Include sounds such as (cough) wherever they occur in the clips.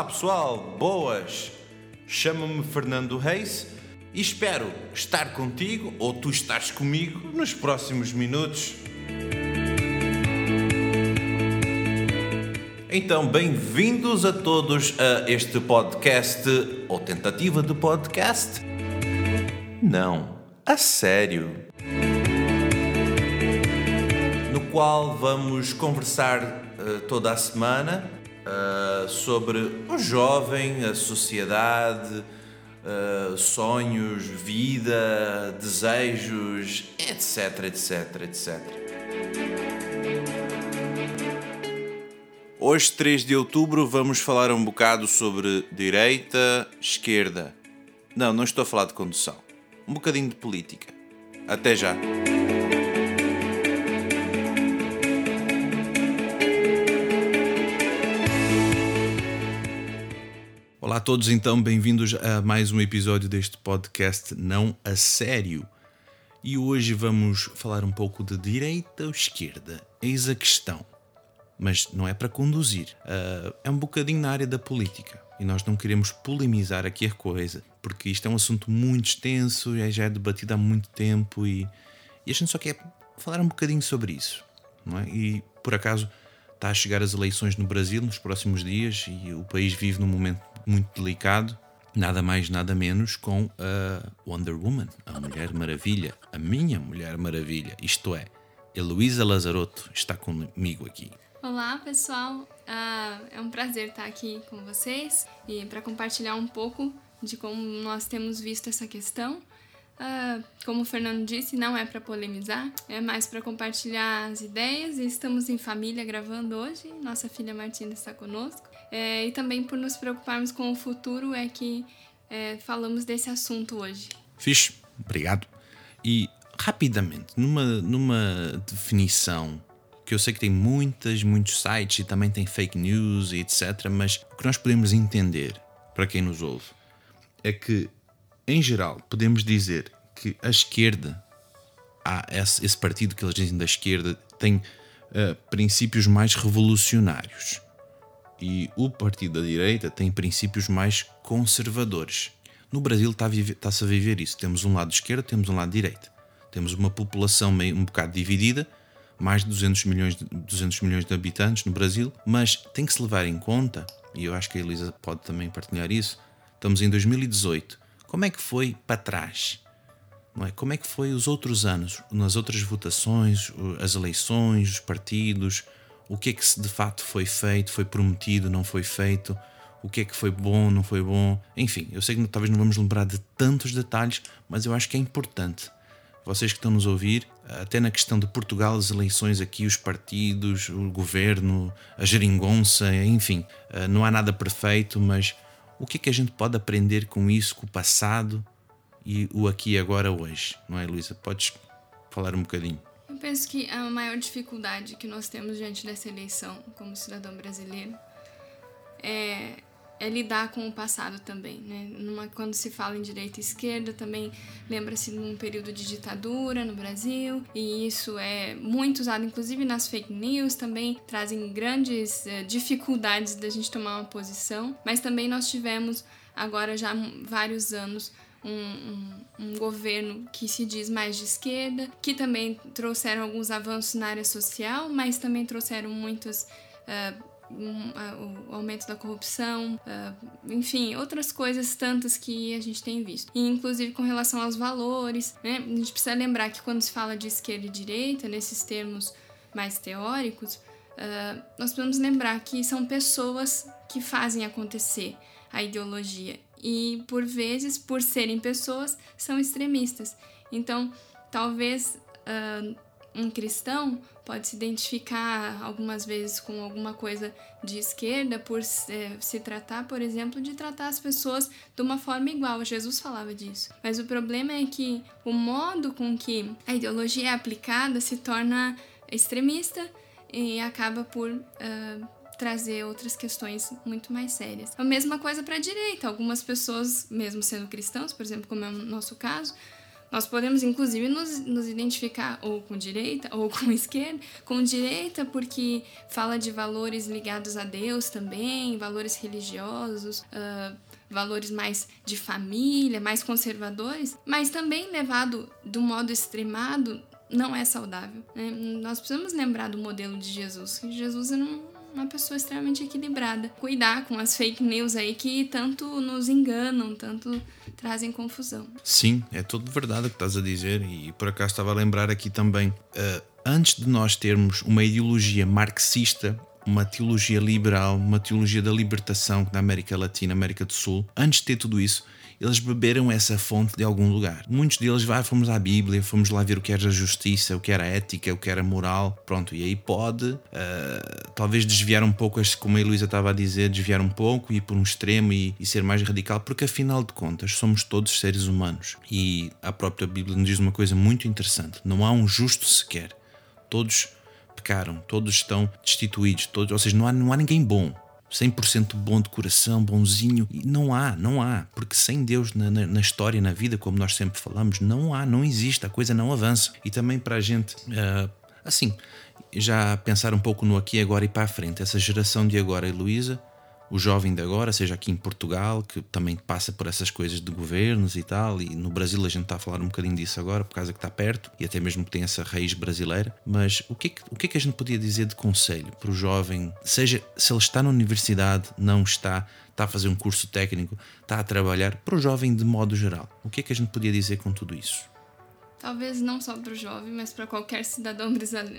Olá pessoal, boas! Chamo-me Fernando Reis e espero estar contigo ou tu estás comigo nos próximos minutos. Então, bem-vindos a todos a este podcast ou tentativa de podcast. Não, a sério. No qual vamos conversar uh, toda a semana uh, sobre o jovem, a sociedade, uh, sonhos, vida, desejos, etc, etc, etc. Hoje, 3 de outubro, vamos falar um bocado sobre direita, esquerda. Não, não estou a falar de condução. Um bocadinho de política. Até já. Olá a todos, então, bem-vindos a mais um episódio deste podcast Não a Sério. E hoje vamos falar um pouco de direita ou esquerda. Eis a questão. Mas não é para conduzir. Uh, é um bocadinho na área da política. E nós não queremos polemizar aqui a coisa, porque isto é um assunto muito extenso, já é debatido há muito tempo e, e a gente só quer falar um bocadinho sobre isso. Não é? E por acaso está a chegar as eleições no Brasil nos próximos dias e o país vive num momento muito delicado, nada mais, nada menos com a Wonder Woman, a Mulher Maravilha, a minha Mulher Maravilha, isto é, Heloísa Lazarotto está comigo aqui. Olá, pessoal. Uh, é um prazer estar aqui com vocês e para compartilhar um pouco de como nós temos visto essa questão. Uh, como o Fernando disse, não é para polemizar, é mais para compartilhar as ideias e estamos em família gravando hoje. Nossa filha Martina está conosco. É, e também por nos preocuparmos com o futuro é que é, falamos desse assunto hoje. Fixe, obrigado. E rapidamente, numa, numa definição que eu sei que tem muitas, muitos sites e também tem fake news e etc, mas o que nós podemos entender, para quem nos ouve, é que, em geral, podemos dizer que a esquerda, há esse, esse partido que eles dizem da esquerda, tem uh, princípios mais revolucionários e o partido da direita tem princípios mais conservadores. No Brasil está-se tá a viver isso. Temos um lado esquerdo, temos um lado direito. Temos uma população meio, um bocado dividida, mais de 200 milhões, de, 200 milhões de habitantes no Brasil, mas tem que se levar em conta, e eu acho que a Elisa pode também partilhar isso, estamos em 2018. Como é que foi para trás? Não é? Como é que foi os outros anos, nas outras votações, as eleições, os partidos, o que é que de fato foi feito, foi prometido, não foi feito, o que é que foi bom, não foi bom. Enfim, eu sei que talvez não vamos lembrar de tantos detalhes, mas eu acho que é importante. Vocês que estão nos ouvir, até na questão de Portugal, as eleições aqui, os partidos, o governo, a geringonça, enfim, eh, não há nada perfeito, mas o que é que a gente pode aprender com isso, com o passado e o aqui e agora hoje? Não é, Luísa? Podes falar um bocadinho? Penso que a maior dificuldade que nós temos diante dessa eleição como cidadão brasileiro é, é lidar com o passado também. Né? Numa, quando se fala em direita e esquerda, também lembra-se de um período de ditadura no Brasil, e isso é muito usado, inclusive nas fake news, também trazem grandes eh, dificuldades da gente tomar uma posição, mas também nós tivemos agora já vários anos um, um, um, governo que se diz mais de esquerda, que também trouxeram alguns avanços na área social, mas também trouxeram muitos. Uh, um, uh, o aumento da corrupção, uh, enfim, outras coisas tantas que a gente tem visto. E inclusive com relação aos valores, né? A gente precisa lembrar que quando se fala de esquerda e direita, nesses termos mais teóricos, nós precisamos lembrar que são pessoas que fazem acontecer a ideologia e por vezes, por serem pessoas, são extremistas. Então, talvez uh, um cristão pode se identificar algumas vezes com alguma coisa de esquerda por se, tratar, por exemplo, de tratar as pessoas de uma forma igual. Jesus falava disso. Mas o problema é que o modo com que a ideologia é aplicada se torna extremista e acaba por uh, trazer outras questões muito mais sérias. A mesma coisa para a direita. Algumas pessoas, mesmo sendo cristãos, por exemplo, como é o nosso caso, Nós podemos, inclusive, nos, nos identificar ou com direita ou com (laughs) esquerda. Com direita, porque fala de valores ligados a Deus também, valores religiosos, uh, valores mais de família, mais conservadores, mas também levado do modo extremado não é saudável. Né? Nós precisamos lembrar do modelo de Jesus, Jesus era uma pessoa extremamente equilibrada. Cuidar com as fake news aí que tanto nos enganam, tanto trazem confusão. Sim, é tudo verdade o que estás a dizer e por acaso estava a lembrar aqui também. Uh, antes de nós termos uma ideologia marxista uma teologia liberal, uma teologia da libertação na América Latina, América do Sul. Antes de ter tudo isso, eles beberam essa fonte de algum lugar. Muitos deles vai, fomos à Bíblia, fomos lá ver o que era a justiça, o que era a ética, o que era a moral. Pronto, e aí pode uh, talvez desviar um pouco, como a Luísa estava a dizer, desviar um pouco e ir por um extremo e, e, ser mais radical, porque afinal de contas somos todos seres humanos. E a própria Bíblia nos diz uma coisa muito interessante: não há um justo sequer. Todos pecaram, todos estão destituídos, todos, ou seja, não há, não há ninguém bom. 100% bom de coração, bonzinho. Não há, não há. Porque sem Deus na, na, na, história, na vida, como nós sempre falamos, não há, não existe, a coisa não avança. E também para a gente, uh, assim, já pensar um pouco no aqui, agora e para a frente. Essa geração de agora, Heloísa, o jovem de agora, seja aqui em Portugal, que também passa por essas coisas de governos e tal, e no Brasil a gente está a falar um bocadinho disso agora, por causa que está perto, e até mesmo que tem essa raiz brasileira. Mas o que, é que, o que é que a gente podia dizer de conselho para o jovem, seja se ele está na universidade, não está, está a fazer um curso técnico, está a trabalhar, para o jovem de modo geral? O que é que a gente podia dizer com tudo isso? Talvez não só para o jovem, mas para qualquer cidadão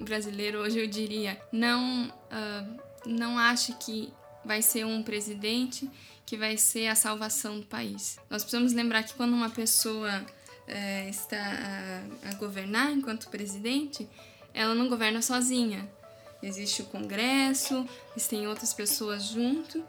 brasileiro, hoje eu diria: não, uh, não ache que vai ser um presidente que vai ser a salvação do país. Nós precisamos lembrar que quando uma pessoa é, está a, a governar enquanto presidente, ela não governa sozinha. Existe o Congresso, existem outras pessoas junto,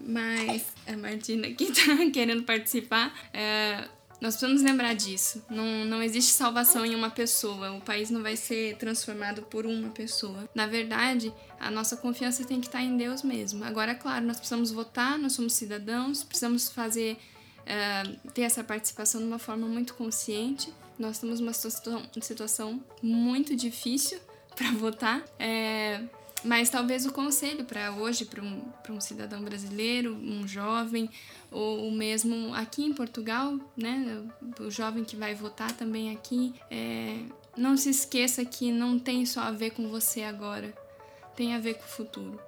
mas a Martina aqui está (laughs) querendo participar. É, nós precisamos lembrar disso. Não, não existe salvação em uma pessoa. O país não vai ser transformado por uma pessoa. Na verdade, a nossa confiança tem que estar em Deus mesmo. Agora, claro, nós precisamos votar, nós somos cidadãos, precisamos fazer uh, ter essa participação de uma forma muito consciente. Nós estamos numa situação, situação muito difícil (laughs) para votar. É, mas talvez o conselho para hoje, para um, um cidadão brasileiro, um jovem, ou mesmo aqui em Portugal, né, o jovem que vai votar também aqui, é, não se esqueça que não tem só a ver com você agora, tem a ver com o futuro.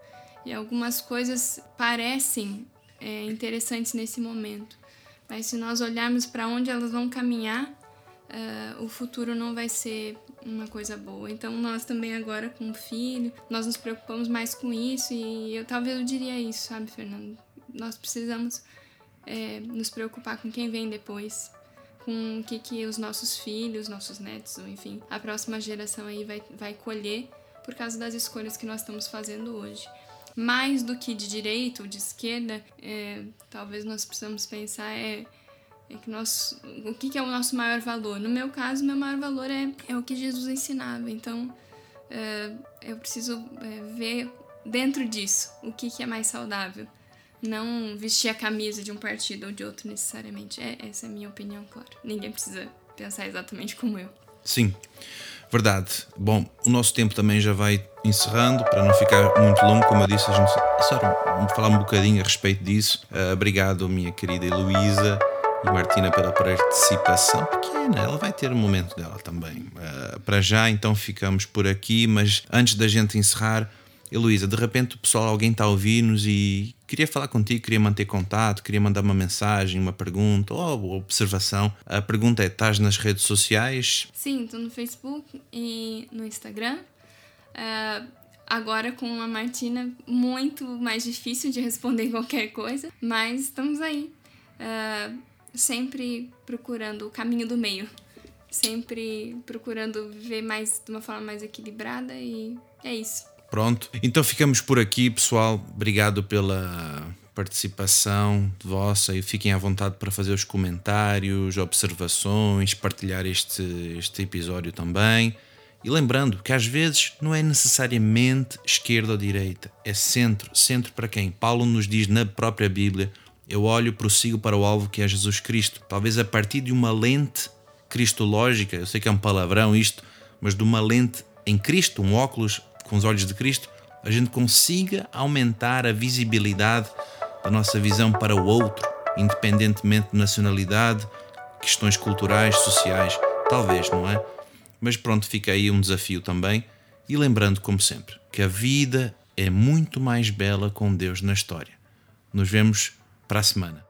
E algumas coisas parecem é, interessantes nesse momento, mas se nós olharmos para onde elas vão caminhar, uh, o futuro não vai ser uma coisa boa. Então nós também agora com o filho, nós nos preocupamos mais com isso e eu talvez eu diria isso, sabe, Fernando? Nós precisamos é, nos preocupar com quem vem depois, com o que, que os nossos filhos, nossos netos, ou enfim, a próxima geração aí vai, vai colher por causa das escolhas que nós estamos fazendo hoje. Mais do que de direita ou de esquerda, é, talvez nós precisamos pensar é é que nós, o que, que é o nosso maior valor? No meu caso, meu maior valor é, é o que Jesus ensinava. Então, é, eu preciso é, ver dentro disso o que, que é mais saudável. Não vestir a camisa de um partido ou de outro necessariamente. É, essa é a minha opinião, claro. Ninguém precisa pensar exatamente como eu. Sim, verdade. Bom, o nosso tempo também já vai encerrando, para não ficar muito longo, como eu disse, a gente só falar um bocadinho a respeito disso. Uh, obrigado, minha querida Heloísa Martina pela participação pequena. Ela vai ter o um momento dela também. Uh, para já, então, ficamos por aqui, mas antes da gente encerrar, Heloísa, de repente o pessoal, alguém está a ouvir-nos e queria falar contigo, queria manter contato, queria mandar uma mensagem, uma pergunta ou observação. A pergunta é: estás nas redes sociais? Sim, estou no Facebook e no Instagram. Uh, agora com a Martina, muito mais difícil de responder (laughs) qualquer coisa, mas estamos aí. Uh, sempre procurando o caminho do meio, sempre procurando viver mais de uma forma mais equilibrada e é isso. Pronto, então ficamos por aqui, pessoal. Obrigado pela participação vossa e fiquem à vontade para fazer os comentários, observações, partilhar este, este episódio também. E lembrando que às vezes não é necessariamente esquerda ou direita, é centro. Centro para quem? Paulo nos diz na própria Bíblia eu olho, prossigo para o alvo que é Jesus Cristo. Talvez a partir de uma lente cristológica, eu sei que é um palavrão isto, mas de uma lente em Cristo, um óculos com os olhos de Cristo, a gente consiga aumentar a visibilidade da nossa visão para o outro, independentemente de nacionalidade, questões culturais, sociais, talvez, não é? Mas pronto, fica aí um desafio também. E lembrando, como sempre, que a vida é muito mais bela com Deus na história. Nos vemos para a semana.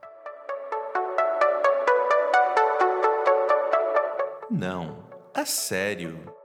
Não, a sério.